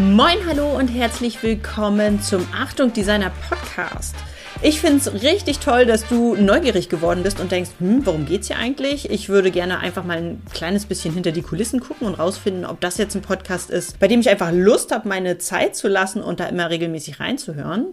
Moin, hallo und herzlich willkommen zum Achtung Designer Podcast. Ich finde es richtig toll, dass du neugierig geworden bist und denkst, hm, worum geht's hier eigentlich? Ich würde gerne einfach mal ein kleines bisschen hinter die Kulissen gucken und rausfinden, ob das jetzt ein Podcast ist, bei dem ich einfach Lust habe, meine Zeit zu lassen und da immer regelmäßig reinzuhören.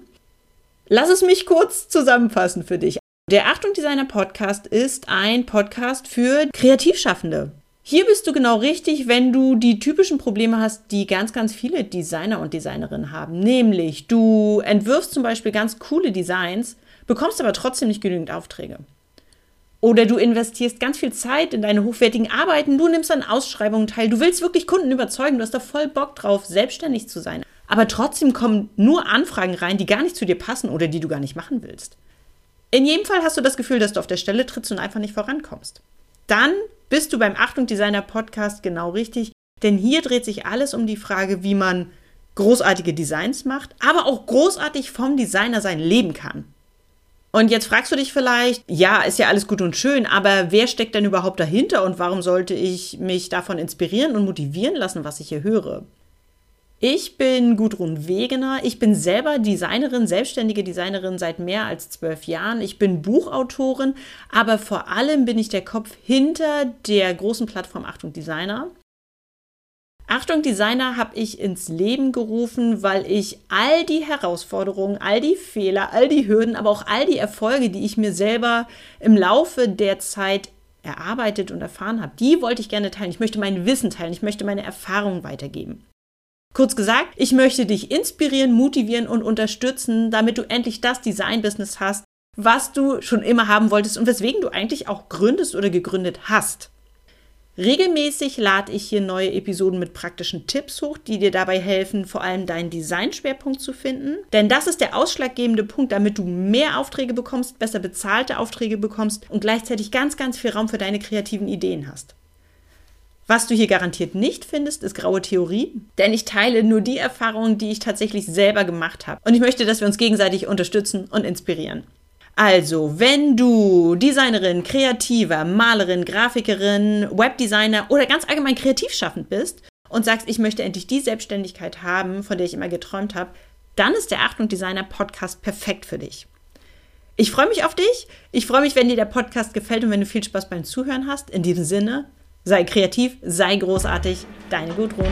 Lass es mich kurz zusammenfassen für dich. Der Achtung Designer Podcast ist ein Podcast für Kreativschaffende. Hier bist du genau richtig, wenn du die typischen Probleme hast, die ganz, ganz viele Designer und Designerinnen haben. Nämlich, du entwirfst zum Beispiel ganz coole Designs, bekommst aber trotzdem nicht genügend Aufträge. Oder du investierst ganz viel Zeit in deine hochwertigen Arbeiten, du nimmst an Ausschreibungen teil, du willst wirklich Kunden überzeugen, du hast da voll Bock drauf, selbstständig zu sein. Aber trotzdem kommen nur Anfragen rein, die gar nicht zu dir passen oder die du gar nicht machen willst. In jedem Fall hast du das Gefühl, dass du auf der Stelle trittst und einfach nicht vorankommst. Dann bist du beim Achtung Designer Podcast genau richtig, denn hier dreht sich alles um die Frage, wie man großartige Designs macht, aber auch großartig vom Designer sein leben kann. Und jetzt fragst du dich vielleicht, ja, ist ja alles gut und schön, aber wer steckt denn überhaupt dahinter und warum sollte ich mich davon inspirieren und motivieren lassen, was ich hier höre? Ich bin Gudrun Wegener. Ich bin selber Designerin, selbstständige Designerin seit mehr als zwölf Jahren. Ich bin Buchautorin, aber vor allem bin ich der Kopf hinter der großen Plattform Achtung Designer. Achtung Designer habe ich ins Leben gerufen, weil ich all die Herausforderungen, all die Fehler, all die Hürden, aber auch all die Erfolge, die ich mir selber im Laufe der Zeit erarbeitet und erfahren habe, die wollte ich gerne teilen. Ich möchte mein Wissen teilen, ich möchte meine Erfahrungen weitergeben. Kurz gesagt, ich möchte dich inspirieren, motivieren und unterstützen, damit du endlich das Design-Business hast, was du schon immer haben wolltest und weswegen du eigentlich auch gründest oder gegründet hast. Regelmäßig lade ich hier neue Episoden mit praktischen Tipps hoch, die dir dabei helfen, vor allem deinen Designschwerpunkt zu finden. Denn das ist der ausschlaggebende Punkt, damit du mehr Aufträge bekommst, besser bezahlte Aufträge bekommst und gleichzeitig ganz, ganz viel Raum für deine kreativen Ideen hast. Was du hier garantiert nicht findest, ist graue Theorie, denn ich teile nur die Erfahrungen, die ich tatsächlich selber gemacht habe. Und ich möchte, dass wir uns gegenseitig unterstützen und inspirieren. Also, wenn du Designerin, Kreativer, Malerin, Grafikerin, Webdesigner oder ganz allgemein kreativ schaffend bist und sagst, ich möchte endlich die Selbstständigkeit haben, von der ich immer geträumt habe, dann ist der Achtung Designer Podcast perfekt für dich. Ich freue mich auf dich. Ich freue mich, wenn dir der Podcast gefällt und wenn du viel Spaß beim Zuhören hast. In diesem Sinne, Sei kreativ, sei großartig, deine Gudrun.